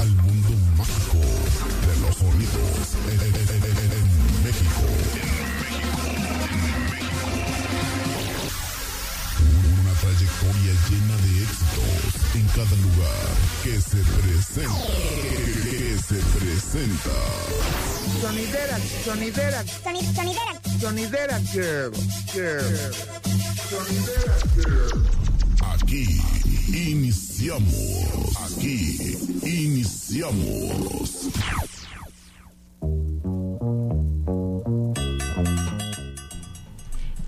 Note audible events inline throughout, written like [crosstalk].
al mundo mágico de los sonidos en, en- en- en- en México. Una trayectoria llena de éxitos en cada lugar que se presenta. Que, que se presenta. Sonidera, sonidera, Soni- sonidera. sonidera girl, girl. Sonidera girl. Aquí iniciamos. Aquí iniciamos.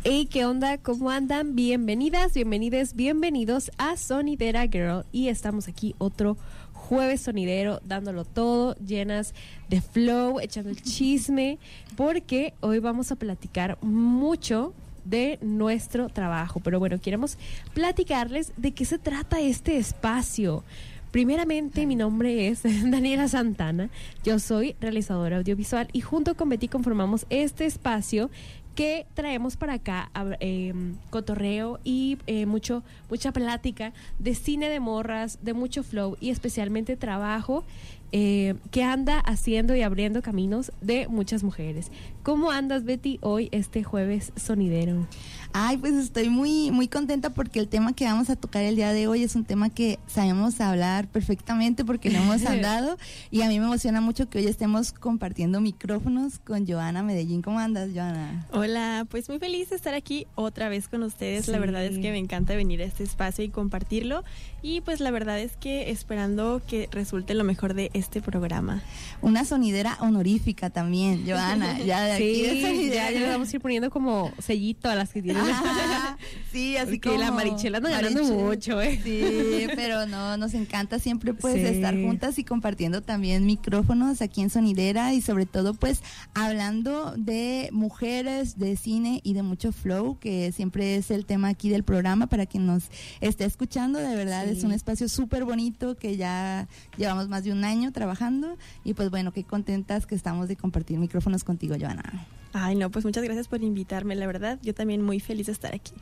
Hey, ¿qué onda? ¿Cómo andan? Bienvenidas, bienvenidos, bienvenidos a Sonidera Girl. Y estamos aquí otro jueves sonidero, dándolo todo, llenas de flow, echando el chisme, porque hoy vamos a platicar mucho de nuestro trabajo. Pero bueno, queremos platicarles de qué se trata este espacio. Primeramente, mi nombre es [laughs] Daniela Santana. Yo soy realizadora audiovisual y junto con Betty conformamos este espacio que traemos para acá eh, cotorreo y eh, mucho mucha plática de cine de morras, de mucho flow y especialmente trabajo eh, que anda haciendo y abriendo caminos de muchas mujeres. ¿Cómo andas, Betty, hoy este jueves sonidero? Ay, pues estoy muy, muy contenta porque el tema que vamos a tocar el día de hoy es un tema que sabemos hablar perfectamente porque lo hemos [laughs] andado y a mí me emociona mucho que hoy estemos compartiendo micrófonos con Joana Medellín. ¿Cómo andas, Joana? Hola, pues muy feliz de estar aquí otra vez con ustedes. La Sí. verdad es que me encanta venir a este espacio y compartirlo. Y pues la verdad es que esperando que resulte lo mejor de este programa. Una sonidera honorífica también, Joana. [laughs] Ya de aquí de Sí, sonidera. ya, le vamos a ir poniendo como sellito a las que tienen. Ajá, [laughs] sí, así Porque la Marichela anda ganando Marichel. mucho, ¿eh? Sí, pero no, nos encanta siempre pues Sí. estar juntas y compartiendo también micrófonos aquí en Sonidera y sobre todo pues hablando de mujeres, de cine y de mucho flow, que siempre es el tema aquí del programa para quien nos esté escuchando. De verdad Sí. es un espacio súper bonito que ya llevamos más de un año trabajando y pues bueno, qué contentas que estamos de compartir micrófonos contigo, Joana. Ay, no, pues muchas gracias por invitarme. La verdad, yo también muy feliz de estar aquí.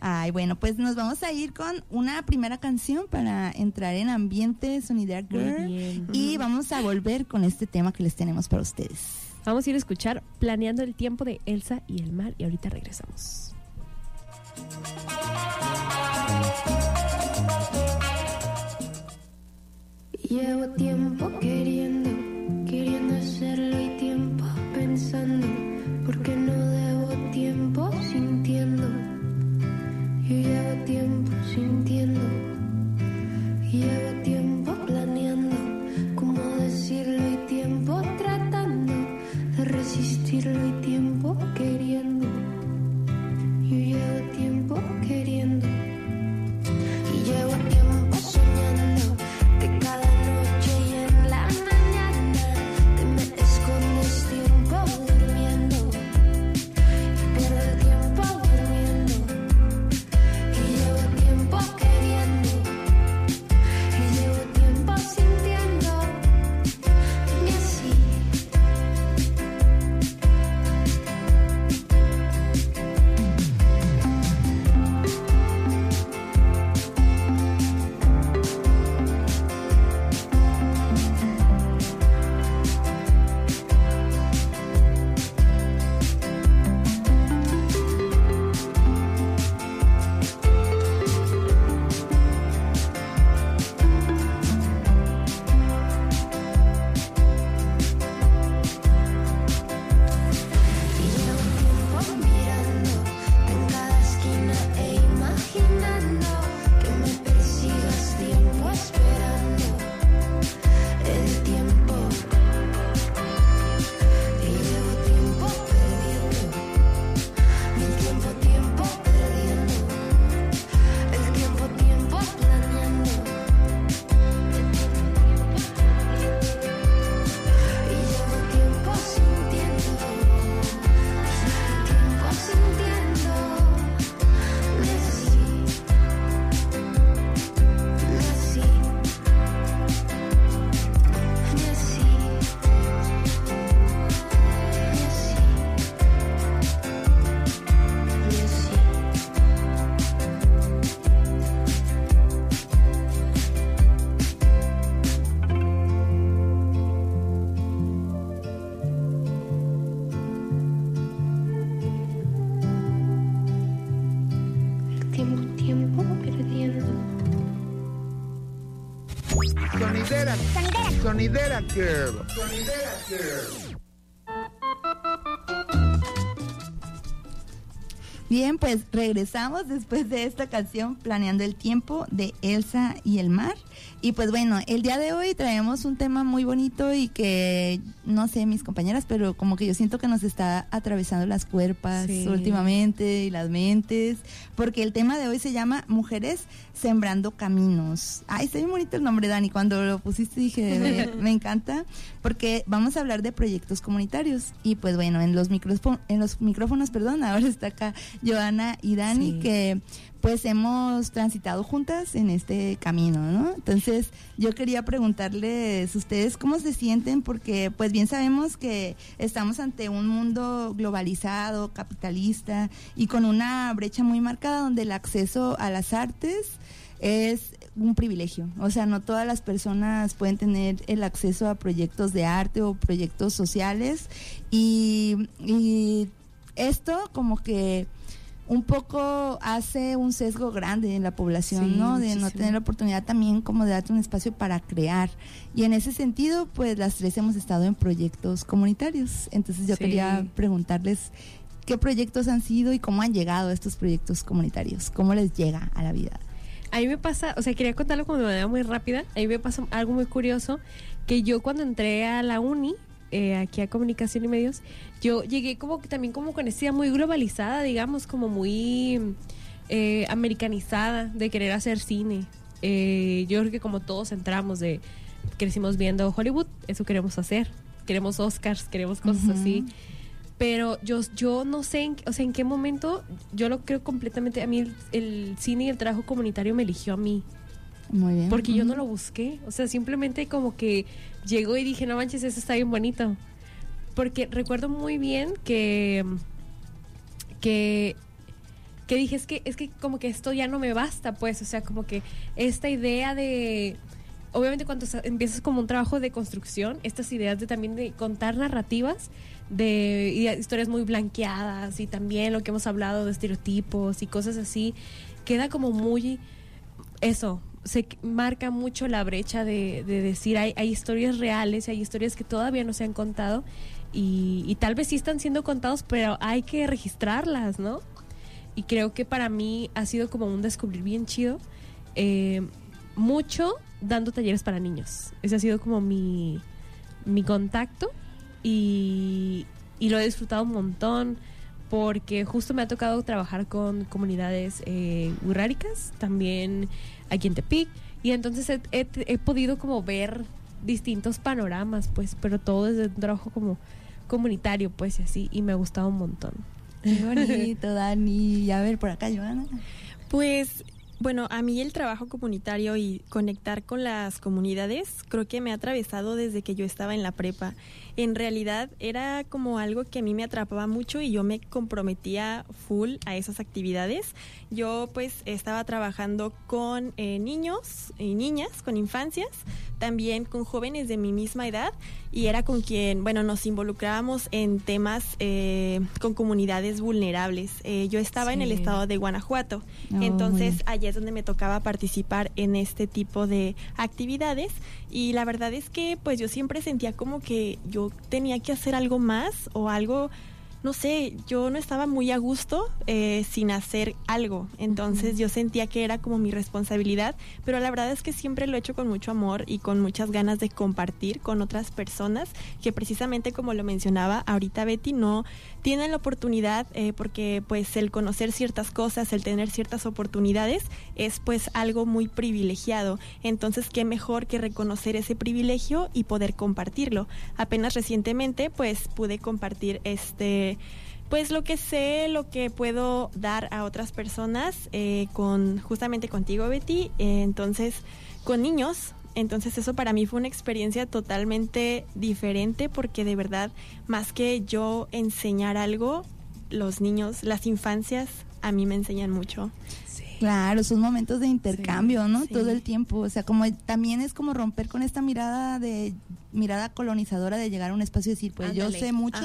Ay, bueno, pues nos vamos a ir con una primera canción para entrar en ambiente Sonidera Girl. Y vamos a volver con este tema que les tenemos para ustedes. Vamos a ir a escuchar Planeando el tiempo de Elsa y el mar y ahorita regresamos. Llevo tiempo queriendo, queriendo hacerlo regresamos después de esta canción Planeando el Tiempo de Elsa y el Mar. Y pues bueno, el día de hoy traemos un tema muy bonito y que no sé mis compañeras, pero como que yo siento que nos está atravesando las cuerpas Sí. últimamente y las mentes, porque el tema de hoy se llama Mujeres Sembrando Caminos. Ay, está bien bonito el nombre, Dani. Cuando lo pusiste dije, me, [laughs] me encanta, porque vamos a hablar de proyectos comunitarios. Y pues bueno, en los, micrófonos, en los micrófonos, perdón, ahora está acá Joana y Dani, Sí. que pues hemos transitado juntas en este camino, ¿no? Entonces, yo quería preguntarles ustedes cómo se sienten porque pues bien sabemos que estamos ante un mundo globalizado, capitalista y con una brecha muy marcada donde el acceso a las artes es un privilegio. O sea, no todas las personas pueden tener el acceso a proyectos de arte o proyectos sociales y, y esto como que un poco hace un sesgo grande en la población, Sí, ¿no? De no tener la oportunidad también como de darte un espacio para crear. Y en ese sentido, pues las tres hemos estado en proyectos comunitarios. Entonces yo Sí. quería preguntarles qué proyectos han sido y cómo han llegado estos proyectos comunitarios, cómo les llega a la vida. A mí me pasa, o sea, quería contarlo como de manera muy rápida. A mí me pasa algo muy curioso, que yo cuando entré a la uni, eh, aquí a Comunicación y Medios, yo llegué como que también como con idea muy globalizada, digamos, como muy eh, americanizada de querer hacer cine. Eh, yo creo que como todos entramos de, crecimos viendo Hollywood, eso queremos hacer. Queremos Oscars, queremos cosas así. Pero yo, yo no sé, en, o sea, en qué momento, yo lo creo completamente, a mí el, el cine y el trabajo comunitario me eligió a mí, Muy bien. porque yo no lo busqué, o sea, simplemente como que llegó y dije, no manches, eso está bien bonito. Porque recuerdo muy bien que, que, que dije, es que, es que como que esto ya no me basta, pues, o sea, como que esta idea de, obviamente cuando empiezas como un trabajo de construcción, estas ideas de también de contar narrativas, de y- historias muy blanqueadas y también lo que hemos hablado de estereotipos y cosas así, queda como muy eso, se marca mucho la brecha de, de decir hay, hay historias reales, hay historias que todavía no se han contado y, y tal vez sí están siendo contados, pero hay que registrarlas, ¿no? Y creo que para mí ha sido como un descubrir bien chido, eh, mucho dando talleres para niños. Ese ha sido como mi, mi contacto y, y lo he disfrutado un montón porque justo me ha tocado trabajar con comunidades eh, urráricas, también aquí en Tepic, y entonces he, he- he podido como ver distintos panoramas, pues, pero todo desde un trabajo como comunitario, pues, y así, y me ha gustado un montón. Qué bonito, Dani. Y a ver, por acá, Joana. Pues bueno, a mí el trabajo comunitario y conectar con las comunidades creo que me ha atravesado desde que yo estaba en la prepa. En realidad era como algo que a mí me atrapaba mucho y yo me comprometía full a esas actividades. Yo pues estaba trabajando con eh, niños y niñas, con infancias, también con jóvenes de mi misma edad y era con quien, bueno, nos involucrábamos en temas eh, con comunidades vulnerables. Eh, yo estaba en el Sí. estado de Guanajuato, Oh, entonces allá es donde me tocaba participar en este tipo de actividades y la verdad es que pues yo siempre sentía como que yo tenía que hacer algo más o algo no sé, yo no estaba muy a gusto eh, sin hacer algo. Entonces yo sentía que era como mi responsabilidad, pero la verdad es que siempre lo he hecho con mucho amor y con muchas ganas de compartir con otras personas que precisamente como lo mencionaba ahorita Betty, no tienen la oportunidad eh, porque pues el conocer ciertas cosas, el tener ciertas oportunidades es pues algo muy privilegiado. Entonces qué mejor que reconocer ese privilegio y poder compartirlo. Apenas recientemente pues pude compartir este pues lo que sé, lo que puedo dar a otras personas eh, con justamente contigo Betty, eh, entonces con niños. Entonces eso para mí fue una experiencia totalmente diferente porque de verdad, más que yo enseñar algo, los niños, las infancias, a mí me enseñan mucho. Claro, son momentos de intercambio, ¿no? sí. Todo el tiempo. O sea, como también es como romper con esta mirada de mirada colonizadora de llegar a un espacio y decir, pues yo sé mucho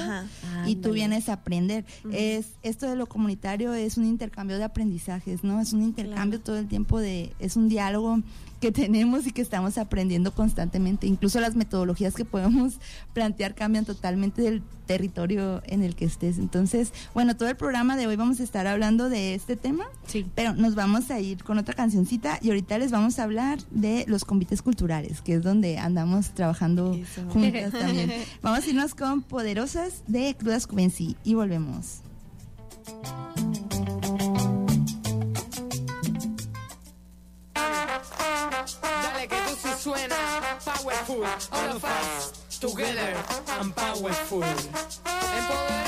y tú vienes a aprender. Es esto de lo comunitario es un intercambio de aprendizajes, ¿no? Es un intercambio todo el tiempo de es un diálogo que [laughs] tenemos y que estamos aprendiendo constantemente. Incluso las metodologías que podemos [laughs] plantear cambian totalmente del territorio en el que estés. Entonces, bueno, todo el programa de hoy vamos a estar hablando de este tema, sí. pero nos vamos a ir con otra cancioncita y ahorita les vamos a hablar de los convites culturales, que es donde andamos trabajando Juntas también. [laughs] Vamos a irnos con Poderosas de Crudas Cubensi y volvemos. Dale que tú sí suena powerful, all of us together and powerful. Empoder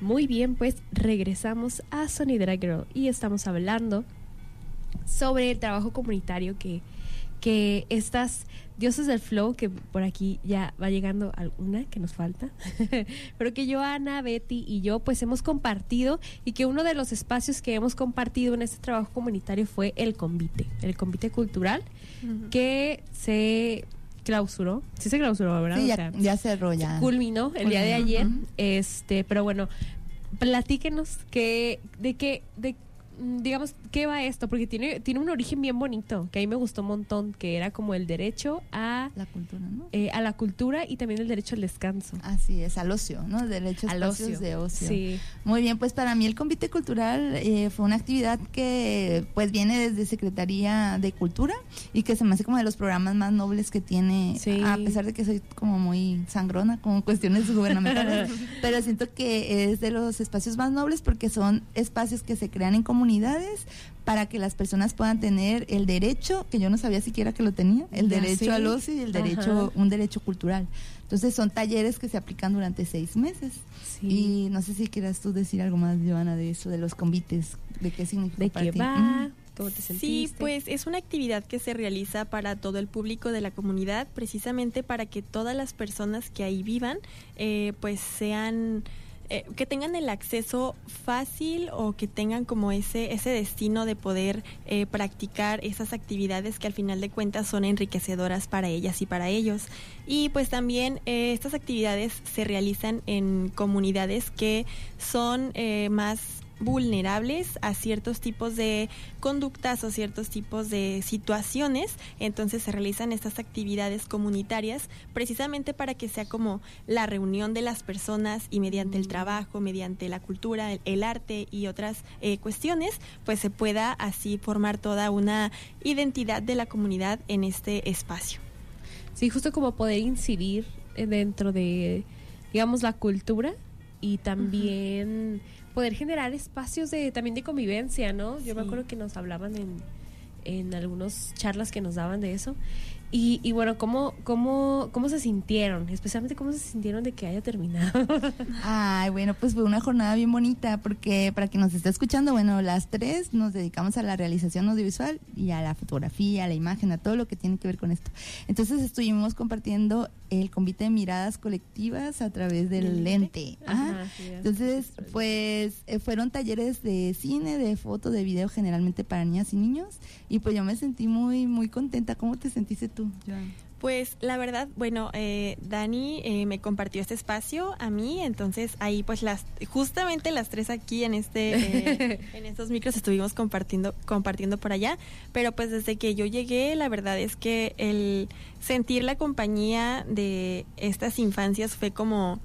Muy bien, pues regresamos a Sonidera Girl y estamos hablando sobre el trabajo comunitario que, que estas dioses del flow, que por aquí ya va llegando alguna que nos falta, [laughs] pero que Joana, Betty y yo pues hemos compartido y que uno de los espacios que hemos compartido en este trabajo comunitario fue el convite, el convite cultural, que se clausuró, sí se clausuró, ¿verdad? Sí, O ya, sea, ya cerró ya. culminó el día de ayer. Este, pero bueno, platíquenos que, de qué, de mm, digamos, ¿qué va esto? Porque tiene, tiene un origen bien bonito, que a mí me gustó un montón, que era como el derecho a, La cultura, ¿no? eh, a la cultura y también el derecho al descanso. Así es, al ocio, ¿no? Derechos al espacios ocio. de ocio. Sí. Muy bien, pues para mí el convite cultural eh, fue una actividad que pues viene desde Secretaría de Cultura y que se me hace como de los programas más nobles que tiene, Sí. a pesar de que soy como muy sangrona con cuestiones [laughs] gubernamentales, pero siento que es de los espacios más nobles porque son espacios que se crean en comunidades para que las personas puedan tener el derecho, que yo no sabía siquiera que lo tenía, el Ya derecho sé. al ocio y el derecho, Ajá. un derecho cultural. Entonces son talleres que se aplican durante seis meses. Sí. Y no sé si quieras tú decir algo más, Joana, de eso, de los convites, de qué significa ¿De para qué ti. va? ¿Cómo te sentiste? Sí, pues es una actividad que se realiza para todo el público de la comunidad, precisamente para que todas las personas que ahí vivan, eh, pues sean, eh, que tengan el acceso fácil o que tengan como ese, ese destino de poder eh, practicar esas actividades que al final de cuentas son enriquecedoras para ellas y para ellos. Y pues también eh, estas actividades se realizan en comunidades que son más vulnerables a ciertos tipos de conductas o ciertos tipos de situaciones, entonces se realizan estas actividades comunitarias precisamente para que sea como la reunión de las personas y mediante el trabajo, mediante la cultura, el, el arte y otras eh, cuestiones, pues se pueda así formar toda una identidad de la comunidad en este espacio. Sí, justo como poder incidir eh, dentro de, digamos, la cultura y también poder generar espacios de también de convivencia, ¿no? Yo me acuerdo que nos hablaban en, en algunas charlas que nos daban de eso. Y, y bueno, ¿cómo, cómo, ¿cómo se sintieron? Especialmente cómo se sintieron de que haya terminado. [laughs] Ay, bueno, pues fue una jornada bien bonita porque para quien nos está escuchando, bueno, las tres nos dedicamos a la realización audiovisual y a la fotografía, a la imagen, a todo lo que tiene que ver con esto. Entonces estuvimos compartiendo el convite de miradas colectivas a través del lente. Ajá. Ajá, sí, Entonces, pues eh, fueron talleres de cine, de foto, de video, generalmente para niñas y niños. Y pues yo me sentí muy, muy contenta. ¿Cómo te sentiste tú, Joan? Pues la verdad, bueno, eh, Dani eh, me compartió este espacio a mí, entonces ahí pues las, justamente las tres aquí en este, eh, [laughs] en estos micros estuvimos compartiendo, compartiendo por allá, pero pues desde que yo llegué, la verdad es que el sentir la compañía de estas infancias fue como,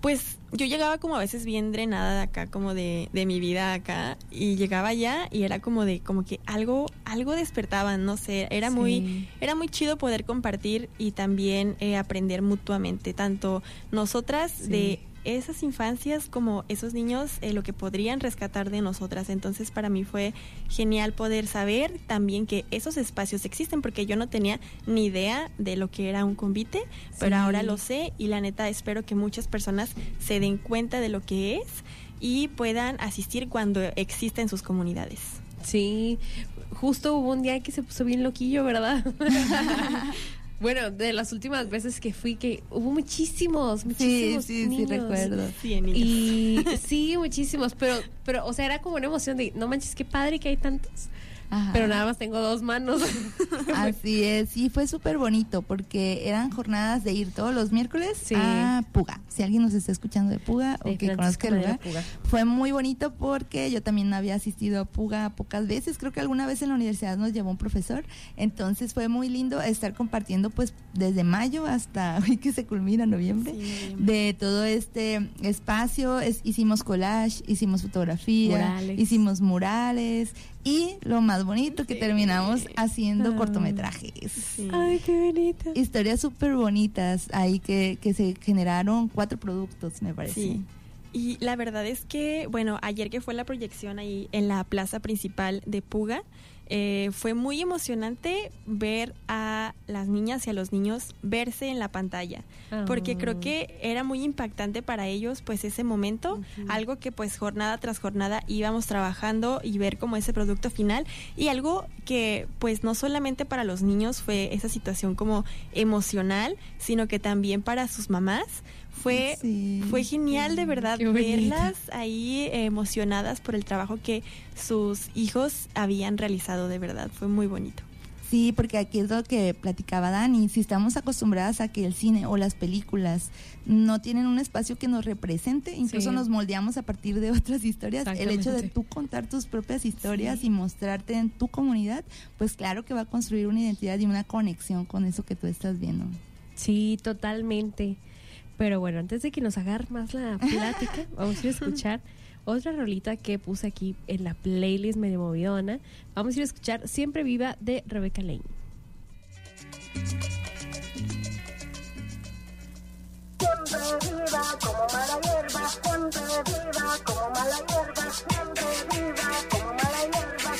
pues yo llegaba como a veces bien drenada de acá, como de, de mi vida acá, y llegaba allá y era como de, como que algo, algo despertaban, no sé, era muy, era muy chido poder compartir y también eh, aprender mutuamente, tanto nosotras Sí. de esas infancias como esos niños, eh, lo que podrían rescatar de nosotras. Entonces para mí fue genial poder saber también que esos espacios existen, porque yo no tenía ni idea de lo que era un convite, pero ahora lo sé y la neta espero que muchas personas se den cuenta de lo que es y puedan asistir cuando exista en sus comunidades. Sí, justo hubo un día que se puso bien loquillo, ¿verdad? [laughs] bueno, de las últimas veces que fui, que hubo muchísimos, Sí, muchísimos sí, sí, niños. recuerdo. Sí, niños. Y sí, muchísimos, pero, pero, o sea, era como una emoción de, no manches, qué padre que hay tantos, Ajá. pero nada más tengo dos manos. [laughs] Así es, sí, fue súper bonito porque eran jornadas de ir todos los miércoles Sí. a Puga. Si alguien nos está escuchando de Puga De o que conozca el lugar, Puga. fue muy bonito porque yo también había asistido a Puga pocas veces. Creo que alguna vez en la universidad nos llevó un profesor. Entonces fue muy lindo estar compartiendo pues desde mayo hasta [laughs] hoy que se culmina noviembre. Sí. de todo este espacio. Es- hicimos collage, hicimos fotografía, Murales. hicimos murales y lo más bonito que terminamos haciendo Ah. cortometrajes. Sí. Ay, qué bonito. Historias súper bonitas ahí que, que se generaron cuatro productos, me parece. Sí. Y la verdad es que, bueno, ayer que fue la proyección ahí en la plaza principal de Puga, eh, fue muy emocionante ver a las niñas y a los niños verse en la pantalla, porque creo Ah. que era muy impactante para ellos pues ese momento, algo que pues jornada tras jornada íbamos trabajando y ver como ese producto final y algo que pues no solamente para los niños fue esa situación como emocional, sino que también para sus mamás fue Sí. fue genial de verdad verlas ahí eh, emocionadas por el trabajo que sus hijos habían realizado de verdad, fue muy bonito. Sí, porque aquí es lo que platicaba Dani. Si estamos acostumbradas a que el cine o las películas no tienen un espacio que nos represente, incluso Sí. nos moldeamos a partir de otras historias, el hecho de tú contar tus propias historias y mostrarte en tu comunidad, pues claro que va a construir una identidad y una conexión con eso que tú estás viendo. Sí, totalmente. Pero bueno, antes de que nos agarre más la plática, [laughs] vamos a ir a escuchar otra rolita que puse aquí en la playlist medio movidona. Vamos a ir a escuchar Siempre Viva de Rebecca Lane. Siempre viva como mala hierba, siempre viva como mala hierba, siempre viva como mala hierba.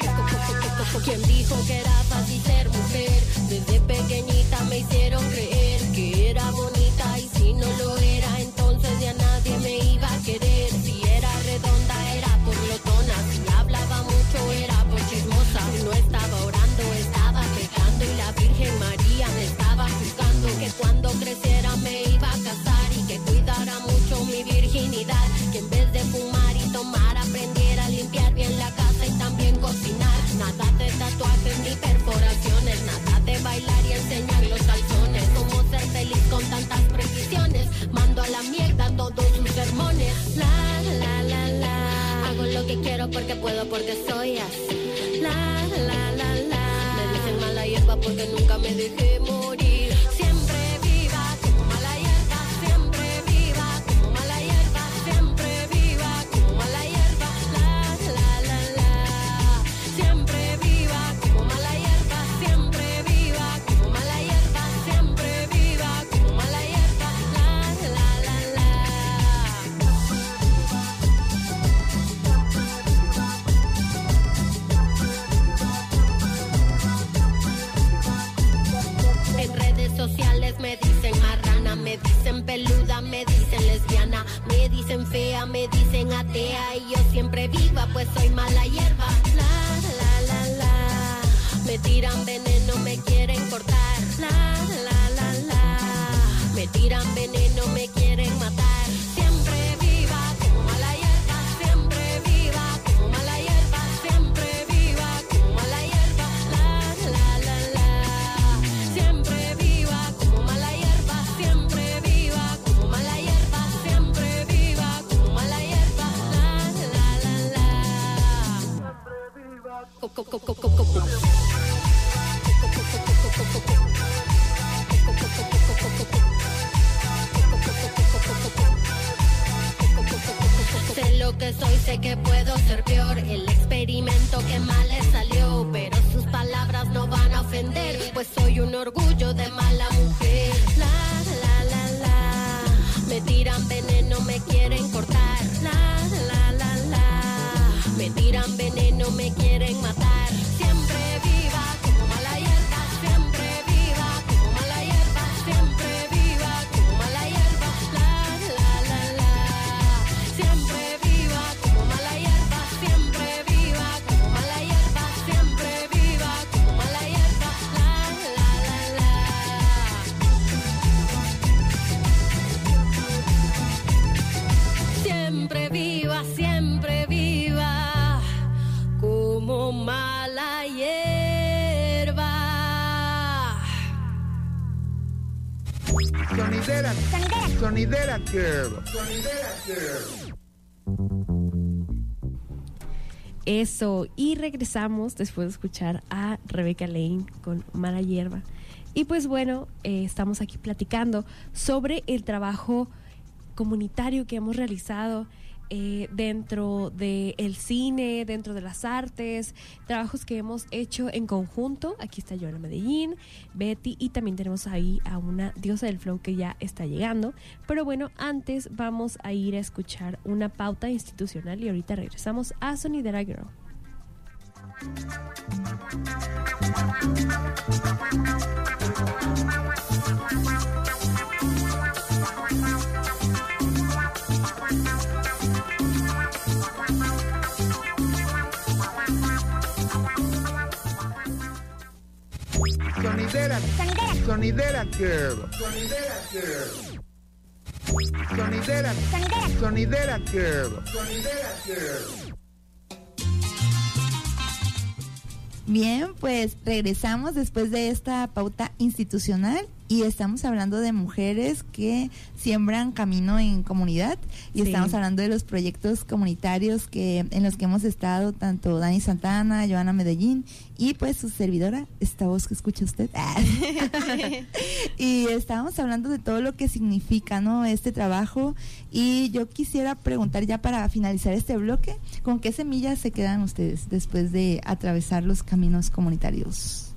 La, la, la, la. ¿Quién dijo que era fácil ser mujer? Desde pequeñita me hicieron creer no lo puedo, porque soy así. La, la, la, la. Me dicen mala hierba porque nunca me dejé morir. Me dicen peluda, me dicen lesbiana, me dicen fea, me dicen atea y yo siempre viva, pues soy mala hierba. La, la, la, la. Me tiran veneno, me quieren cortar. La, la, la, la. Me tiran veneno, me quieren matar. Sé lo que soy, sé que puedo ser peor. El experimento que mal le salió, pero sus palabras no van a ofender, pues soy un orgullo de mala mujer. Sonidera. Sonidera Girl. Sonidera Girl. Eso, y regresamos después de escuchar a Rebecca Lane con Mala Hierba. Y pues bueno, eh, estamos aquí platicando sobre el trabajo comunitario que hemos realizado eh, dentro del cine, dentro de las artes, trabajos que hemos hecho en conjunto. Aquí está Joana Medellín, Betty y también tenemos ahí a una diosa del flow que ya está llegando. Pero bueno, antes vamos a ir a escuchar una pauta institucional y ahorita regresamos a Sonidera Girl. Sonidera. Sonidera Girl. Sonidera Girl. Sonidera. Sonidera Girl. Sonidera Girl. Bien, pues regresamos después de esta pauta institucional y estamos hablando de mujeres que siembran camino en comunidad y Sí. estamos hablando de los proyectos comunitarios que en los que hemos estado tanto Dani Santana, Joana Medellín y pues su servidora, esta voz que escucha usted. [laughs] [laughs] y estábamos hablando de todo lo que significa, ¿no? Este trabajo y yo quisiera preguntar ya para finalizar este bloque, ¿con qué semillas se quedan ustedes después de atravesar los caminos comunitarios?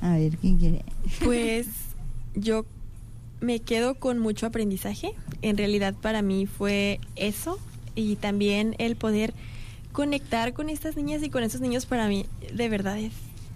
A ver, ¿quién quiere? Pues yo me quedo con mucho aprendizaje. En realidad para mí fue eso y también el poder conectar con estas niñas y con estos niños para mí de verdad es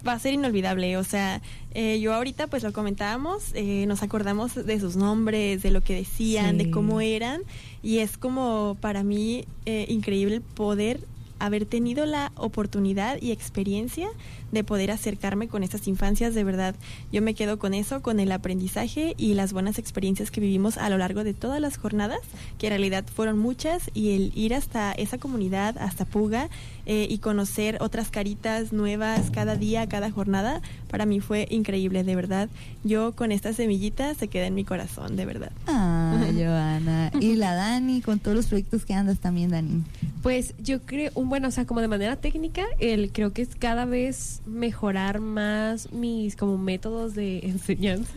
va a ser inolvidable. O sea, eh, yo ahorita pues lo comentábamos, eh, nos acordamos de sus nombres, de lo que decían, Sí. de cómo eran y es como para mí eh, increíble poder haber tenido la oportunidad y experiencia de poder acercarme con estas infancias, de verdad, yo me quedo con eso, con el aprendizaje y las buenas experiencias que vivimos a lo largo de todas las jornadas, que en realidad fueron muchas, y el ir hasta esa comunidad, hasta Puga, eh, y conocer otras caritas nuevas cada día, cada jornada, para mí fue increíble, de verdad. Yo con esta semillita se queda en mi corazón, de verdad. Ah, [laughs] Joana. Y la Dani, con todos los proyectos que andas también, Dani. Pues yo creo, un, bueno, o sea, como de manera técnica, el, creo que es cada vez mejorar más mis como métodos de [laughs] enseñanza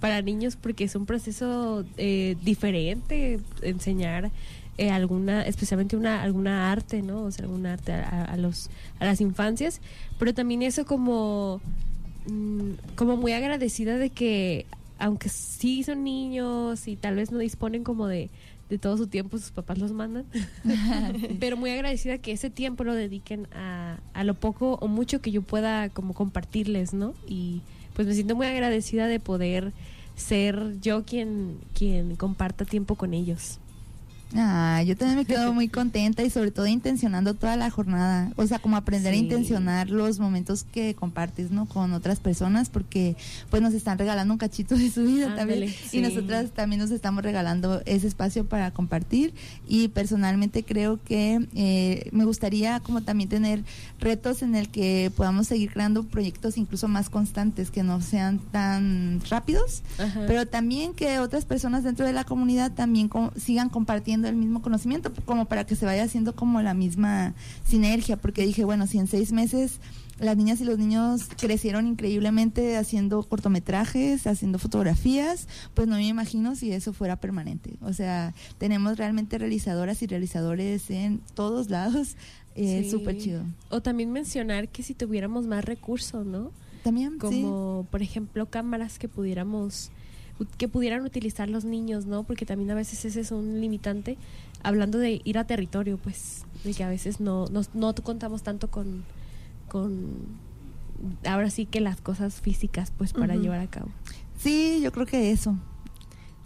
para niños porque es un proceso eh, diferente enseñar eh, alguna, especialmente una alguna arte, ¿no? O sea, algún arte a, a- a los a las infancias, pero también eso como mm, como muy agradecida de que aunque sí son niños y tal vez no disponen como de, de todo su tiempo, sus papás los mandan, [laughs] pero muy agradecida que ese tiempo lo dediquen a, a lo poco o mucho que yo pueda como compartirles, ¿no? Y pues me siento muy agradecida de poder ser yo quien, quien comparta tiempo con ellos. Ah, yo también me quedo muy contenta y sobre todo intencionando toda la jornada. O sea, como aprender a intencionar los momentos que compartes, ¿no? Con otras personas porque pues nos están regalando un cachito de su vida también. Sí. Y nosotras también nos estamos regalando ese espacio para compartir. Y personalmente creo que eh, me gustaría como también tener retos en el que podamos seguir creando proyectos incluso más constantes, que no sean tan rápidos, Ajá. pero también que otras personas dentro de la comunidad también co- sigan compartiendo el mismo conocimiento, como para que se vaya haciendo como la misma sinergia, porque dije, bueno, si en seis meses las niñas y los niños crecieron increíblemente haciendo cortometrajes, haciendo fotografías, pues no me imagino si eso fuera permanente. O sea, tenemos realmente realizadoras y realizadores en todos lados. Eh, Sí. Súper chido. O también mencionar que si tuviéramos más recursos, ¿no? También, sí. como por ejemplo cámaras que pudiéramos que pudieran utilizar los niños, ¿no? Porque también a veces ese es un limitante hablando de ir a territorio, pues de que a veces no no, no contamos tanto con con ahora sí que las cosas físicas pues para llevar a cabo. Sí, yo creo que eso.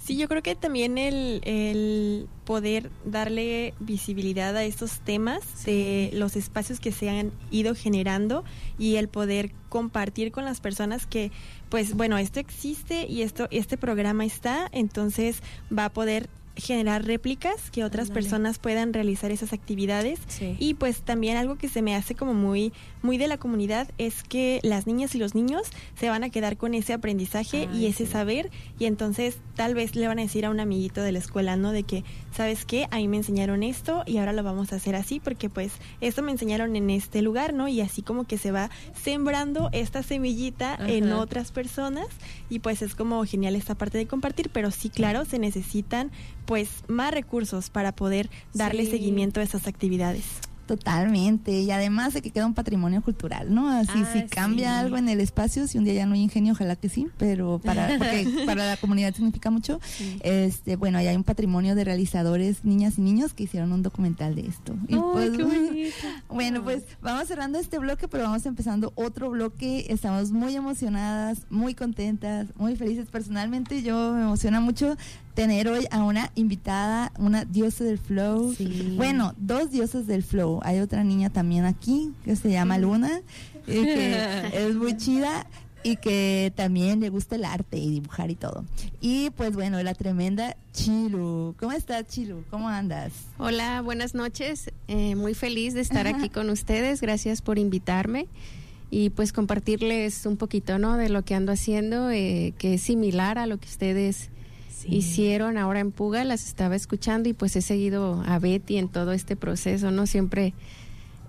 Sí, yo creo que también el, el poder darle visibilidad a estos temas de los espacios que se han ido generando y el poder compartir con las personas que, pues bueno, esto existe y esto este programa está, entonces va a poder generar réplicas que otras personas puedan realizar esas actividades Sí. y pues también algo que se me hace como muy muy de la comunidad es que las niñas y los niños se van a quedar con ese aprendizaje y Ay, ese sí. saber y entonces tal vez le van a decir a un amiguito de la escuela, ¿no? De que, ¿sabes qué? A mí me enseñaron esto y ahora lo vamos a hacer así porque pues esto me enseñaron en este lugar, ¿no? Y así como que se va sembrando esta semillita en Ajá. otras personas y pues es como genial esta parte de compartir, pero sí, claro, se necesitan pues más recursos para poder darle Sí. seguimiento a esas actividades. Totalmente, y además de que queda un patrimonio cultural, ¿no? Así, Ah, si cambia algo en el espacio, si un día ya no hay ingenio, ojalá que sí, pero para, [laughs] porque para la comunidad significa mucho. Este, bueno, ahí hay un patrimonio de realizadores, niñas y niños que hicieron un documental de esto. Y pues, qué [laughs] bonito. bueno, pues vamos cerrando este bloque, pero vamos empezando otro bloque. Estamos muy emocionadas, muy contentas, muy felices. Personalmente yo me emociona mucho tener hoy a una invitada, una diosa del flow. Sí. Bueno, dos diosas del flow. Hay otra niña también aquí que se llama Luna, y que [laughs] es muy chida y que también le gusta el arte y dibujar y todo. Y pues bueno, la tremenda Chilu. ¿Cómo estás, Chilu? ¿Cómo andas? Hola, buenas noches. Eh, muy feliz de estar aquí con ustedes. Gracias por invitarme y pues compartirles un poquito, ¿no? De lo que ando haciendo, eh, que es similar a lo que ustedes Sí. hicieron ahora en Puga. Las estaba escuchando y pues he seguido a Betty en todo este proceso, ¿no? Siempre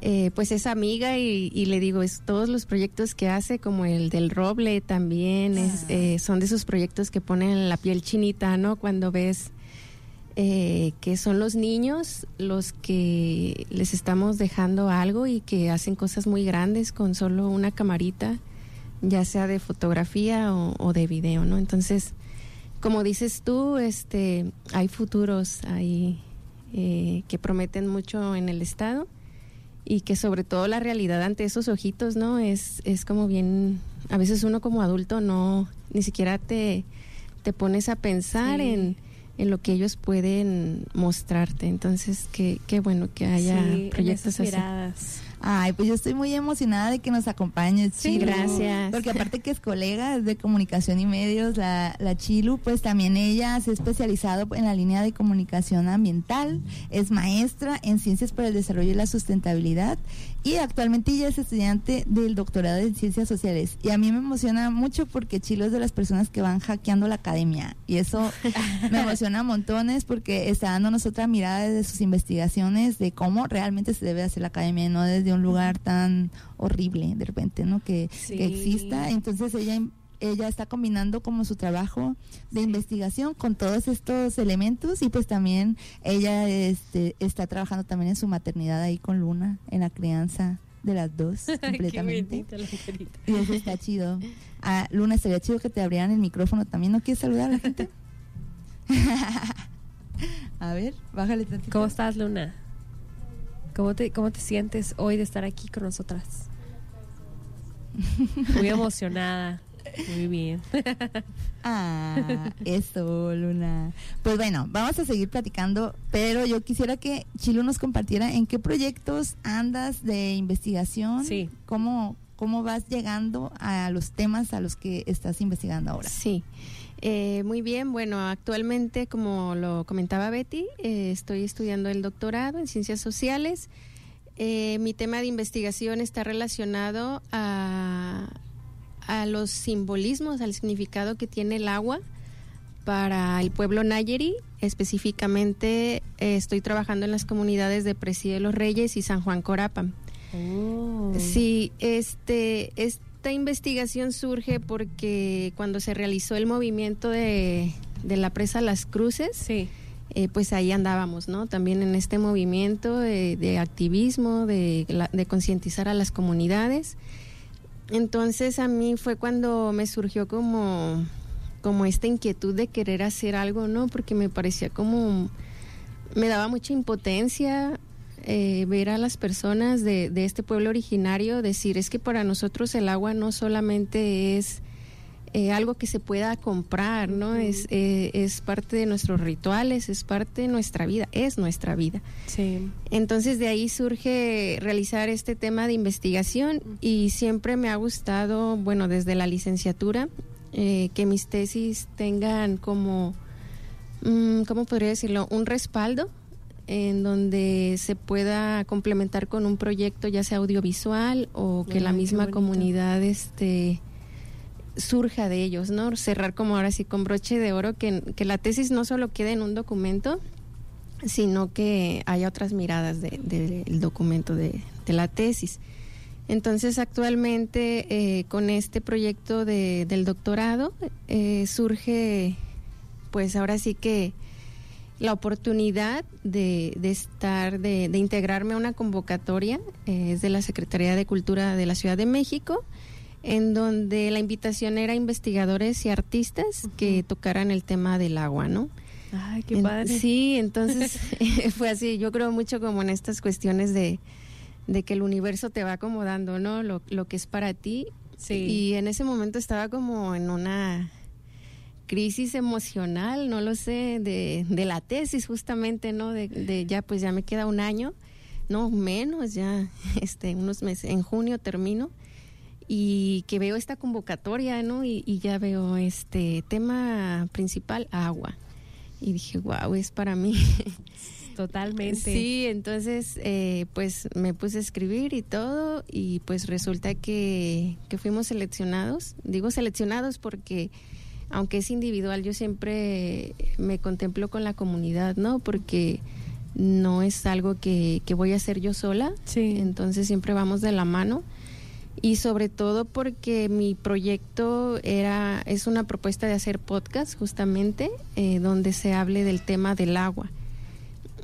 eh, pues es amiga y, y le digo, es todos los proyectos que hace, como el del roble también, es, eh, son de esos proyectos que ponen la piel chinita, ¿no? Cuando ves eh, que son los niños los que les estamos dejando algo y que hacen cosas muy grandes con solo una camarita, ya sea de fotografía o, o de video, ¿no? Entonces, como dices tú, este, hay futuros ahí eh, que prometen mucho en el estado y que sobre todo la realidad ante esos ojitos, ¿no? Es, es como bien, a veces uno como adulto no, ni siquiera te, te pones a pensar Sí. en, en lo que ellos pueden mostrarte. Entonces, qué, qué bueno que haya Sí, proyectos así. Ay, pues yo estoy muy emocionada de que nos acompañes, Sí, Chilu. gracias. Porque aparte que es colega es de comunicación y medios, la, la Chilu, pues también ella se ha especializado en la línea de comunicación ambiental, es maestra en ciencias para el desarrollo y la sustentabilidad y actualmente ella es estudiante del doctorado en ciencias sociales. Y a mí me emociona mucho porque Chilu es de las personas que van hackeando la academia y eso me [laughs] emociona montones porque está dándonos otra mirada de sus investigaciones de cómo realmente se debe hacer la academia, no desde un lugar tan horrible de repente, ¿no? Que, Sí. que exista. Entonces ella ella está combinando como su trabajo de investigación con todos estos elementos y pues también ella este, está trabajando también en su maternidad ahí con Luna, en la crianza de las dos [laughs] completamente. Qué bonita. Y eso está chido. Ah, Luna, estaría chido que te abrieran el micrófono también. ¿No quieres saludar a la gente? [laughs] a ver, bájale tantito. ¿Cómo estás, Luna? ¿Cómo te, ¿Cómo te sientes hoy de estar aquí con nosotras? Muy [laughs] emocionada. Muy bien. [laughs] Ah, eso, Luna. Pues bueno, vamos a seguir platicando, pero yo quisiera que Chilo nos compartiera en qué proyectos andas de investigación. Sí. ¿Cómo, cómo vas llegando a los temas a los que estás investigando ahora? Sí, Eh, muy bien. Bueno, actualmente, como lo comentaba Betty, eh, estoy estudiando el doctorado en ciencias sociales. Eh, mi tema de investigación está relacionado a, a los simbolismos, al significado que tiene el agua para el pueblo Nayeri. Específicamente, eh, estoy trabajando en las comunidades de Presidio de los Reyes y San Juan Corapam. Oh. Sí, este, esta investigación surge porque cuando se realizó el movimiento de, de la presa Las Cruces, Sí. eh, pues ahí andábamos, ¿no? También en este movimiento de, de activismo, de, de concientizar a las comunidades. Entonces a mí fue cuando me surgió como, como esta inquietud de querer hacer algo, ¿no? Porque me parecía como, me daba mucha impotencia eh, ver a las personas de, de este pueblo originario decir, es que para nosotros el agua no solamente es eh, algo que se pueda comprar, ¿no? Es, eh, es parte de nuestros rituales, es parte de nuestra vida, es nuestra vida. Sí. Entonces de ahí surge realizar este tema de investigación y siempre me ha gustado, bueno, desde la licenciatura, eh, que mis tesis tengan como, mm, ¿cómo podría decirlo? Un respaldo en donde se pueda complementar con un proyecto ya sea audiovisual o que Ay, la misma comunidad este surja de ellos, ¿no? Cerrar como ahora sí con broche de oro, que, que la tesis no solo quede en un documento, sino que haya otras miradas de- de- del documento de, de la tesis. Entonces, actualmente, eh, con este proyecto de- del doctorado, eh, surge, pues ahora sí que la oportunidad de, de estar, de, de integrarme a una convocatoria, eh, es de la Secretaría de Cultura de la Ciudad de México, en donde la invitación era investigadores y artistas que tocaran el tema del agua, ¿no? Ay, qué En- padre. Sí, [laughs] entonces [laughs] fue así. Yo creo mucho como en estas cuestiones de, de que el universo te va acomodando, ¿no? Lo, lo que es para ti. Sí. Y en ese momento estaba como en una crisis emocional, no lo sé, de, de la tesis justamente, ¿no? De, de ya pues ya me queda un año, no menos, ya [laughs] este unos meses, en junio termino y que veo esta convocatoria, ¿no? Y, y ya veo este tema principal, agua. Y dije, wow, es para mí. [laughs] Totalmente. Sí, entonces eh, pues me puse a escribir y todo y pues resulta que, que fuimos seleccionados. Digo seleccionados porque aunque es individual yo siempre me contemplo con la comunidad, ¿no? Porque no es algo que, que voy a hacer yo sola. Sí. Entonces siempre vamos de la mano y sobre todo porque mi proyecto era es una propuesta de hacer podcast justamente eh, donde se hable del tema del agua.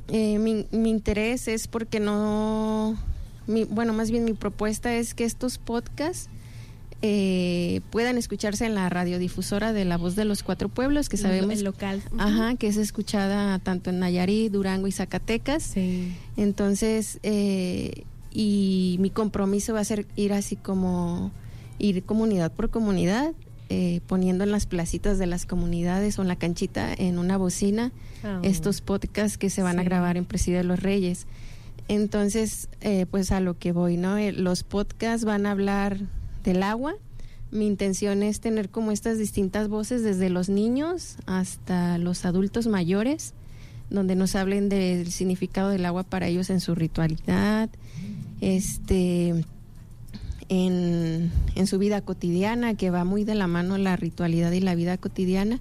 Eh, mi, mi interés es porque no, mi- bueno, más bien mi propuesta es que estos podcasts eh, puedan escucharse en la radiodifusora de La Voz de los Cuatro Pueblos, que sabemos El local. Ajá, que es escuchada tanto en Nayarit, Durango y Zacatecas. Sí. Entonces, eh, y mi compromiso va a ser ir así como, ir comunidad por comunidad, eh, poniendo en las placitas de las comunidades o en la canchita, en una bocina, Ah. estos podcasts que se van a grabar en Presidio de los Reyes. Entonces, eh, pues a lo que voy, ¿no? Eh, los podcasts van a hablar del agua. Mi intención es tener como estas distintas voces desde los niños hasta los adultos mayores, donde nos hablen del significado del agua para ellos en su ritualidad, este, en, en su vida cotidiana, que va muy de la mano la ritualidad y la vida cotidiana,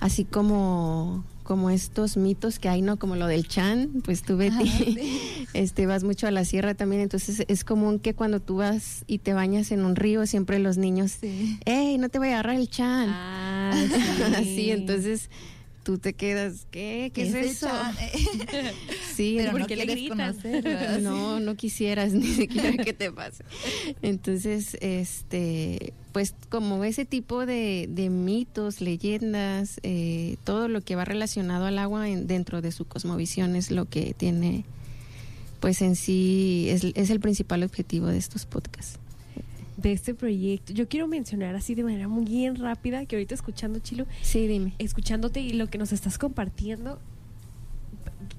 así como como estos mitos que hay, ¿no? Como lo del chan, pues tú Betty, [laughs] este, vas mucho a la sierra también, entonces es común que cuando tú vas y te bañas en un río, siempre los niños, Sí. ¡Ey, no te voy a agarrar el chan! Ah, [laughs] Así, sí. entonces tú te quedas, ¿qué? ¿Qué es eso? [laughs] [laughs] Sí, Pero no porque le quieres [laughs] no, no quisieras ni siquiera que te pase. Entonces, este, pues como ese tipo de, de mitos, leyendas, eh, todo lo que va relacionado al agua en- dentro de su cosmovisión es lo que tiene, pues en sí, es, es el principal objetivo de estos podcasts. De este proyecto. Yo quiero mencionar así de manera muy bien rápida que ahorita escuchando Chilo, Sí, dime. escuchándote y lo que nos estás compartiendo,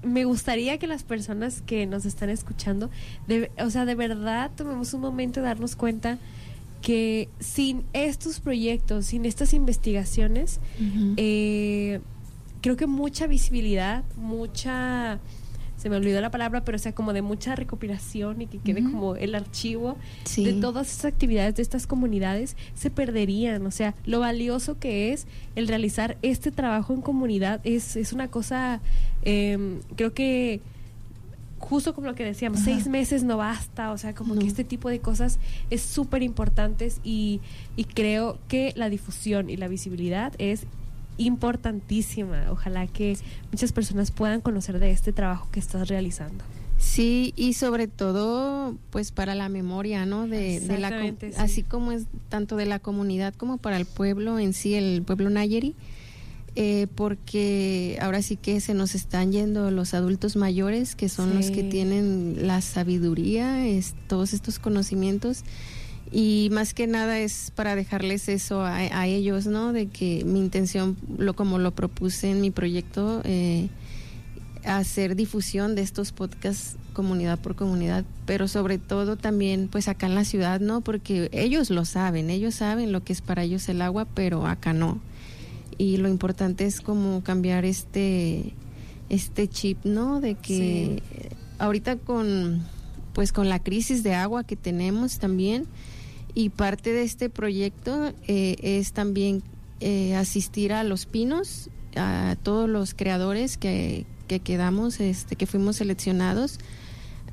me gustaría que las personas que nos están escuchando, de, o sea, de verdad tomemos un momento de darnos cuenta que sin estos proyectos, sin estas investigaciones, eh, creo que mucha visibilidad, mucha, se me olvidó la palabra, pero o sea, como de mucha recopilación y que quede como el archivo Sí. de todas esas actividades de estas comunidades se perderían. O sea, lo valioso que es el realizar este trabajo en comunidad es, es una cosa, eh, creo que justo como lo que decíamos, Ajá. seis meses no basta, o sea, como No. que este tipo de cosas es súper importantes y, y creo que la difusión y la visibilidad es importantísima. Ojalá que muchas personas puedan conocer de este trabajo que estás realizando. Sí, y sobre todo, pues para la memoria, ¿no? De, de la, sí. así como es tanto de la comunidad como para el pueblo en sí, el pueblo Nayeri, eh, porque ahora sí que se nos están yendo los adultos mayores, que son los que tienen la sabiduría, es- todos estos conocimientos. Y más que nada es para dejarles eso a, a ellos, ¿no? De que mi intención, lo como lo propuse en mi proyecto, eh, hacer difusión de estos podcasts comunidad por comunidad, pero sobre todo también pues acá en la ciudad, ¿no? Porque ellos lo saben, ellos saben lo que es para ellos el agua, pero acá no. Y lo importante es como cambiar este este chip, ¿no? De que ahorita con pues con la crisis de agua que tenemos también y parte de este proyecto eh, es también eh, asistir a los pinos, a todos los creadores que, que quedamos, este, que fuimos seleccionados,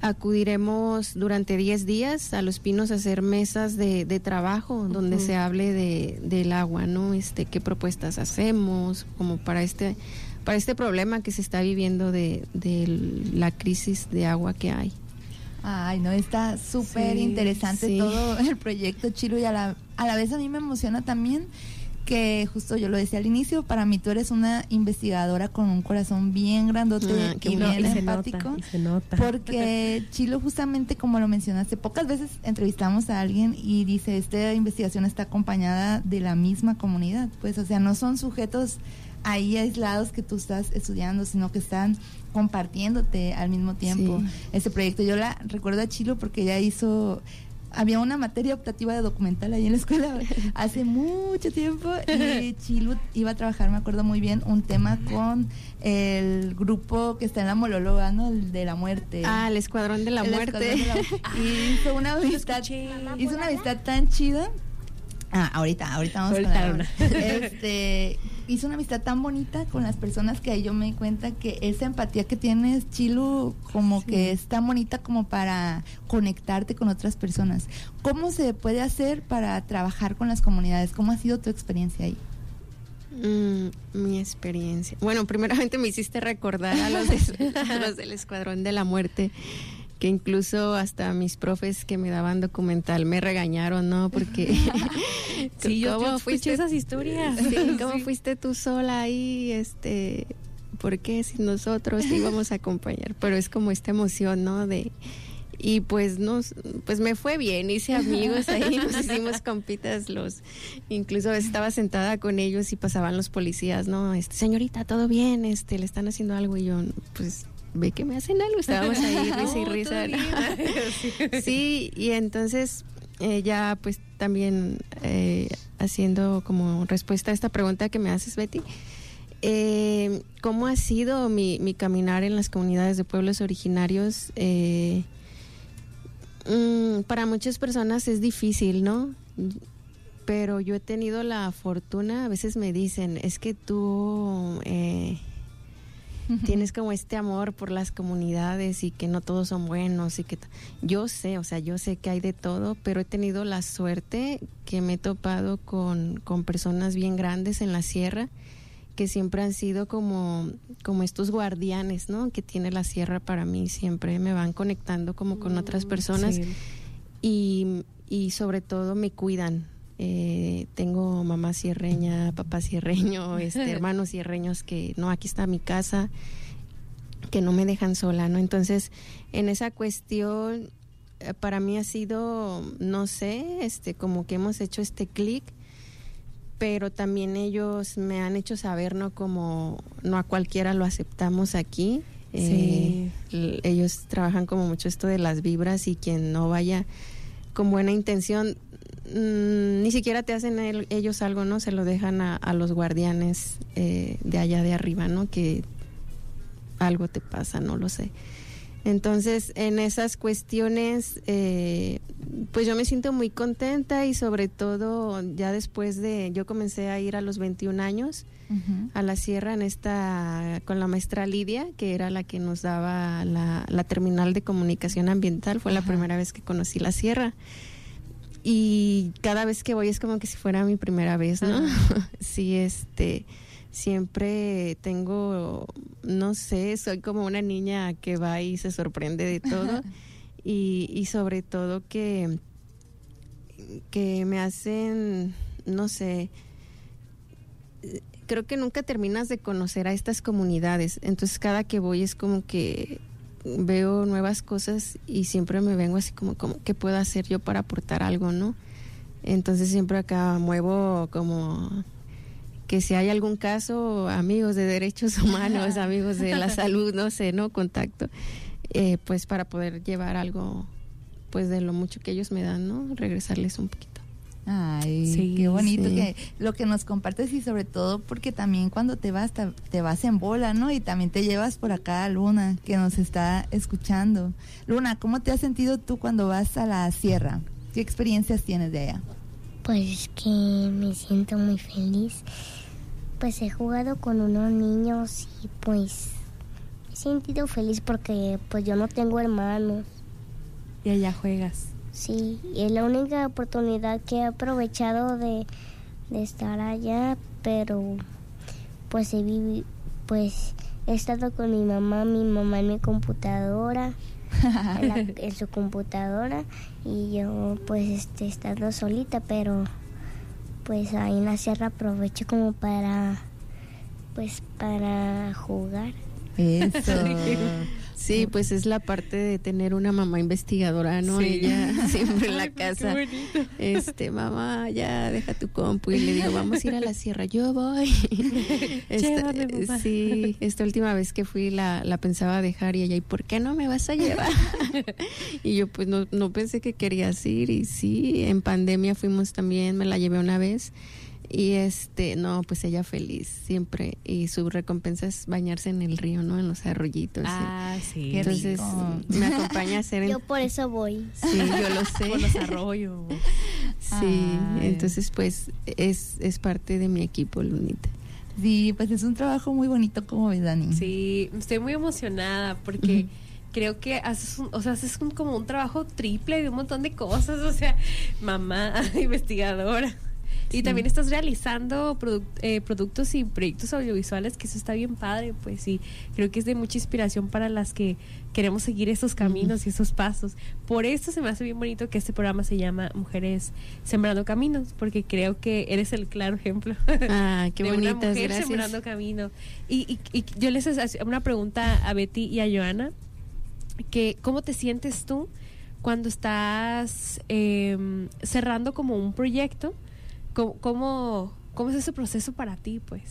acudiremos durante 10 días a Los Pinos a hacer mesas de, de trabajo donde se hable de, del agua, ¿no? Este, qué propuestas hacemos como para este para este problema que se está viviendo de, de la crisis de agua que hay. Ay, no, está súper Sí, interesante sí. todo el proyecto Chilo y a la, a la vez a mí me emociona también que justo yo lo decía al inicio, para mí tú eres una investigadora con un corazón bien grandote Ah, y bien y se empático. nota, y se nota. Porque [laughs] Chilo, justamente como lo mencionaste, pocas veces entrevistamos a alguien y dice, esta investigación está acompañada de la misma comunidad. Pues, o sea, no son sujetos ahí aislados que tú estás estudiando, sino que están compartiéndote al mismo tiempo Sí. ese proyecto. Yo la recuerdo a Chilo porque ella hizo... Había una materia optativa de documental ahí en la escuela [laughs] hace mucho tiempo y Chilo iba a trabajar, me acuerdo muy bien, un tema con el grupo que está en la Molóloga, ¿no? El de la muerte. Ah, el Escuadrón de la El Muerte. Escuadrón de la- [laughs] y hizo una amistad, hizo una amistad tan chida. Ah, ahorita, ahorita vamos Ahorita una. la Este, hizo una amistad tan bonita con las personas que ahí yo me di cuenta que esa empatía que tienes, Chilu, como que es tan bonita como para conectarte con otras personas. ¿Cómo se puede hacer para trabajar con las comunidades? ¿Cómo ha sido tu experiencia ahí? Mm, mi experiencia. Bueno, primeramente me hiciste recordar a los, [laughs] de- a los del Escuadrón de la Muerte, que incluso hasta mis profes que me daban documental me regañaron, ¿no? Porque... [laughs] Sí, yo, ¿cómo yo escuché esas historias. Sí, [laughs] ¿cómo fuiste tú sola ahí? Este, ¿por qué si nosotros te íbamos a acompañar? Pero es como esta emoción, ¿no? De y pues nos pues me fue bien, hice amigos ahí, [laughs] nos hicimos compitas los incluso estaba sentada con ellos y pasaban los policías, ¿no? Este, señorita, todo bien, este, le están haciendo algo y yo pues ve que me hacen algo, estábamos ahí [laughs] risa y risa. [laughs] Sí, y entonces eh, ya pues también eh, haciendo como respuesta a esta pregunta que me haces, Betty, eh, ¿cómo ha sido mi, mi caminar en las comunidades de pueblos originarios? Mm, para muchas personas es difícil, ¿no? Pero yo he tenido la fortuna, a veces me dicen, es que tú... [laughs] tienes como este amor por las comunidades y que no todos son buenos y que yo sé, o sea, yo sé que hay de todo, pero he tenido la suerte que me he topado con, con personas bien grandes en la sierra que siempre han sido como, como estos guardianes, ¿no? Que tiene la sierra para mí, siempre me van conectando como con otras personas Sí. y, y sobre todo me cuidan. Eh, tengo mamá sierreña, papá sierreño, [laughs] este, hermanos sierreños que no, aquí está mi casa, que no me dejan sola, ¿no? Entonces, en esa cuestión, eh, para mí ha sido, no sé, este, como que hemos hecho este clic, pero también ellos me han hecho saber, ¿no? Como no a cualquiera lo aceptamos aquí. Eh, ellos trabajan como mucho esto de las vibras y quien no vaya con buena intención, mm, ni siquiera te hacen el- ellos algo, ¿no? Se lo dejan a, a los guardianes eh, de allá de arriba, ¿no? Que algo te pasa, no lo sé. Entonces, en esas cuestiones, eh, pues yo me siento muy contenta y sobre todo ya después de, yo comencé a ir a los 21 años a la sierra en esta con la maestra Lidia, que era la que nos daba la, la terminal de comunicación ambiental. Fue la primera vez que conocí la sierra. Y cada vez que voy es como que si fuera mi primera vez, ¿no? [laughs] sí, este, siempre tengo, no sé, soy como una niña que va y se sorprende de todo. y, y sobre todo que, que me hacen, no sé, creo que nunca terminas de conocer a estas comunidades. Entonces cada que voy es como que veo nuevas cosas y siempre me vengo así como, como ¿qué puedo hacer yo para aportar algo, no? Entonces siempre acá muevo como que si hay algún caso, amigos de derechos [laughs] humanos, amigos de la salud, no sé, ¿no? Contacto, eh, pues para poder llevar algo, pues de lo mucho que ellos me dan, ¿no? Regresarles un poquito. Ay, Sí, qué bonito sí. que lo que nos compartes y sobre todo porque también cuando te vas te, te vas en bola, ¿no? Y también te llevas por acá a Luna que nos está escuchando. Luna, ¿cómo te has sentido tú cuando vas a la sierra? ¿Qué experiencias tienes de allá? Pues que me siento muy feliz. Pues he jugado con unos niños y pues he sentido feliz porque pues yo no tengo hermanos. Y allá juegas. Sí, y es la única oportunidad que he aprovechado de, de estar allá, pero pues he vivi- pues he estado con mi mamá, mi mamá en mi computadora, en, la- [laughs] en su computadora y yo pues este estando solita, pero pues ahí en la sierra aprovecho como para pues para jugar. Eso. [laughs] Sí, pues es la parte de tener una mamá investigadora, ¿no? Sí. Ella [laughs] siempre en la Ay, pues, qué casa. bonito. Este, mamá, ya deja tu compu y le digo, vamos a ir a la sierra. Yo voy. [laughs] Esta- Llévame, mamá. sí, esta última vez que fui la, la pensaba dejar y ella, ¿y por qué no me vas a llevar? [laughs] y yo pues no, no pensé que querías ir y sí, en pandemia fuimos también, me la llevé una vez. Y este, no, pues ella feliz siempre. Y su recompensa es bañarse en el río, ¿no? En los arroyitos. Ah, sí. Qué Entonces rico. me acompaña a hacer en- Yo por eso voy. Sí, yo lo sé. Con los arroyos. [laughs] Sí, Ay. entonces pues es, es parte de mi equipo, Lunita. Sí, pues es un trabajo muy bonito, como ves, Dani? Sí, estoy muy emocionada porque creo que haces un, o sea, haces un- como un trabajo triple de un montón de cosas, o sea, mamá, [laughs] investigadora. Y Sí. también estás realizando produc- eh, productos y proyectos audiovisuales, que eso está bien padre, pues sí, creo que es de mucha inspiración para las que queremos seguir esos caminos y esos pasos. Por eso se me hace bien bonito que este programa se llama Mujeres Sembrando Caminos, porque creo que eres el claro ejemplo. Ah, [laughs] qué de una bonitas, mujer gracias. sembrando camino. Y, y, y yo les hacía una pregunta a Betty y a Joana, que ¿cómo te sientes tú cuando estás em, cerrando como un proyecto? ¿Cómo, cómo, cómo es ese proceso para ti, pues?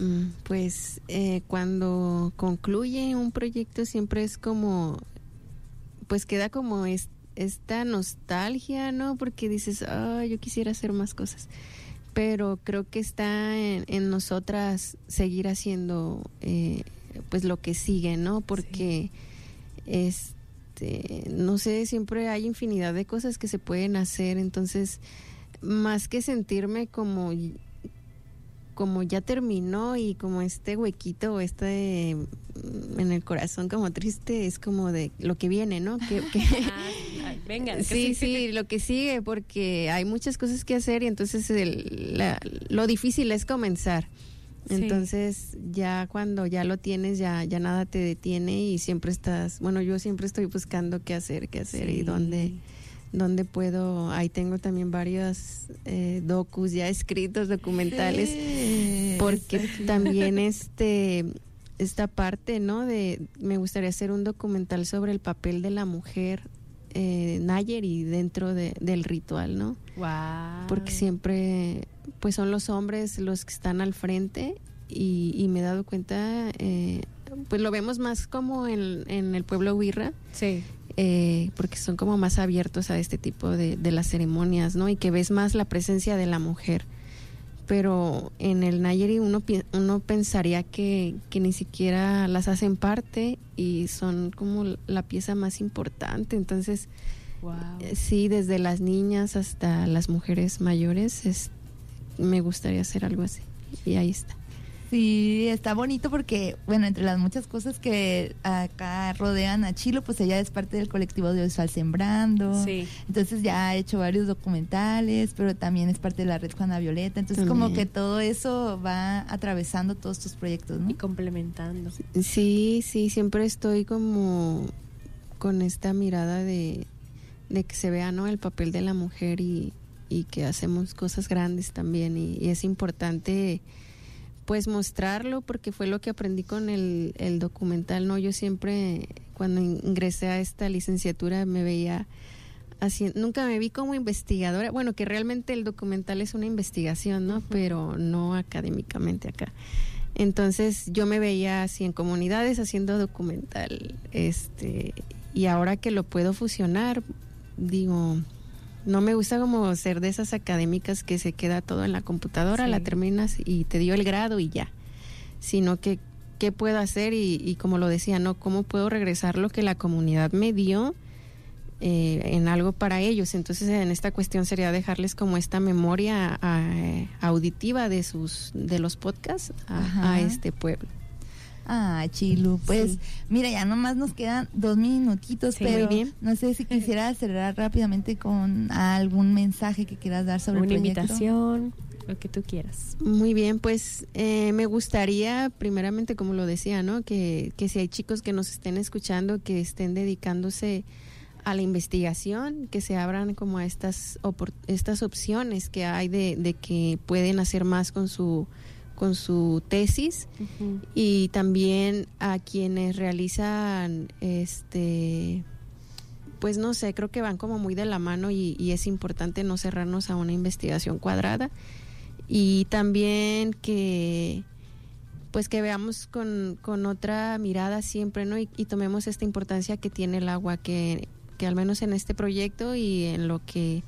Mm, Pues eh, cuando concluye un proyecto siempre es como, pues queda como es- esta nostalgia, ¿no? Porque dices, ah, yo quisiera hacer más cosas. Pero creo que está en, en nosotras seguir haciendo, eh, pues lo que sigue, ¿no? Porque, este, no sé, siempre hay infinidad de cosas que se pueden hacer. Entonces, más que sentirme como como ya terminó y como este huequito o este mm, en el corazón como triste es como de lo que viene, ¿no? Que, [laughs] que- Ah, [laughs] venga, que sí, sí, lo que sigue porque hay muchas cosas que hacer y entonces el- la- lo difícil es comenzar. Sí. Entonces ya cuando ya lo tienes ya ya nada te detiene y siempre estás, bueno, yo siempre estoy buscando qué hacer, qué hacer y dónde dónde puedo, ahí tengo también varios eh, docus ya escritos, documentales, Sí, porque también [laughs] este esta parte, ¿no? De me gustaría hacer un documental sobre el papel de la mujer eh, Nayeri dentro de, del ritual, ¿no? Wow. Porque siempre, pues son los hombres los que están al frente y, y me he dado cuenta, eh, pues lo vemos más como en, en el pueblo Huirra, Sí. Eh, porque son como más abiertos a este tipo de, de las ceremonias, ¿no? Y que ves más la presencia de la mujer. Pero en el Nayeri uno, uno pensaría que, que ni siquiera las hacen parte y son como la pieza más importante. Entonces, Wow. eh, sí, desde las niñas hasta las mujeres mayores, es, me gustaría hacer algo así. Y ahí está. Sí, está bonito porque, bueno, entre las muchas cosas que acá rodean a Chilo, pues ella es parte del colectivo audiovisual Sembrando. Sí. Entonces ya ha hecho varios documentales, pero también es parte de la red Juana Violeta. Entonces como que todo eso va atravesando todos tus proyectos, ¿no? Y complementando. Sí, sí, siempre estoy como con esta mirada de, de que se vea ¿no? el papel de la mujer y, y que hacemos cosas grandes también y, y es importante pues mostrarlo porque fue lo que aprendí con el, el documental, ¿no? Yo siempre cuando ingresé a esta licenciatura me veía haciendo, nunca me vi como investigadora, bueno, que realmente el documental es una investigación, ¿no? Pero no académicamente acá. Entonces yo me veía así en comunidades haciendo documental, este, y ahora que lo puedo fusionar, digo, no me gusta como ser de esas académicas que se queda todo en la computadora, Sí. la terminas y te dio el grado y ya, sino que qué puedo hacer y, y como lo decía, no, cómo puedo regresar lo que la comunidad me dio eh, en algo para ellos. Entonces, en esta cuestión sería dejarles como esta memoria eh, auditiva de sus de los podcasts a, a este pueblo. Ah, Chilu, pues Sí. mira, ya nomás nos quedan dos minutitos, Sí, pero bien. no sé si quisieras [laughs] cerrar rápidamente con algún mensaje que quieras dar sobre Una el proyecto. invitación, lo que tú quieras. Muy bien, pues eh, me gustaría, primeramente, como lo decía, ¿no? Que, que si hay chicos que nos estén escuchando, que estén dedicándose a la investigación, que se abran como a estas, opor- estas opciones que hay de, de que pueden hacer más con su, con su tesis y también a quienes realizan este pues no sé creo que van como muy de la mano y, y es importante no cerrarnos a una investigación cuadrada. Y también que pues que veamos con, con otra mirada siempre no y, y tomemos esta importancia que tiene el agua que, que al menos en este proyecto y en lo que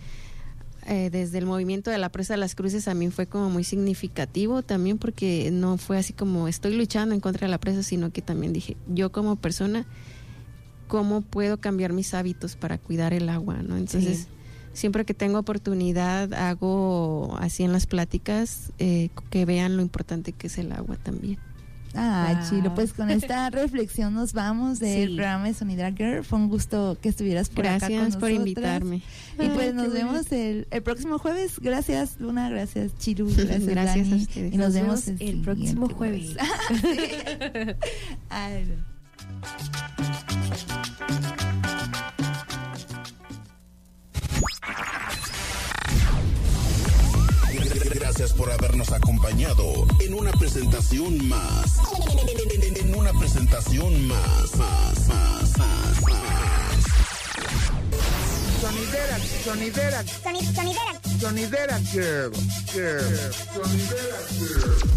eh, desde el movimiento de la presa de las cruces a mí fue como muy significativo también porque no fue así como estoy luchando en contra de la presa, sino que también dije, yo como persona, ¿cómo puedo cambiar mis hábitos para cuidar el agua? ¿no? Entonces, Sí. siempre que tengo oportunidad, hago así en las pláticas, eh, que vean lo importante que es el agua también. Ah, Wow. Chilo, pues con esta [laughs] reflexión nos vamos del Sí. programa de Sonidra Girl. Fue un gusto que estuvieras por acá con Gracias por invitarme. Y pues nos vemos el, el próximo jueves. Gracias, Luna. Gracias, Chiru. [laughs] Gracias, Gracias a Dani. ustedes. Y nos, Nos vemos vemos el próximo jueves. [laughs] Ay, no. Gracias por habernos acompañado en una presentación más. En una presentación más, más, más, más, más. Sonidera, sonidera, Soni- sonidera. sonidera girl, girl, sonidera girl.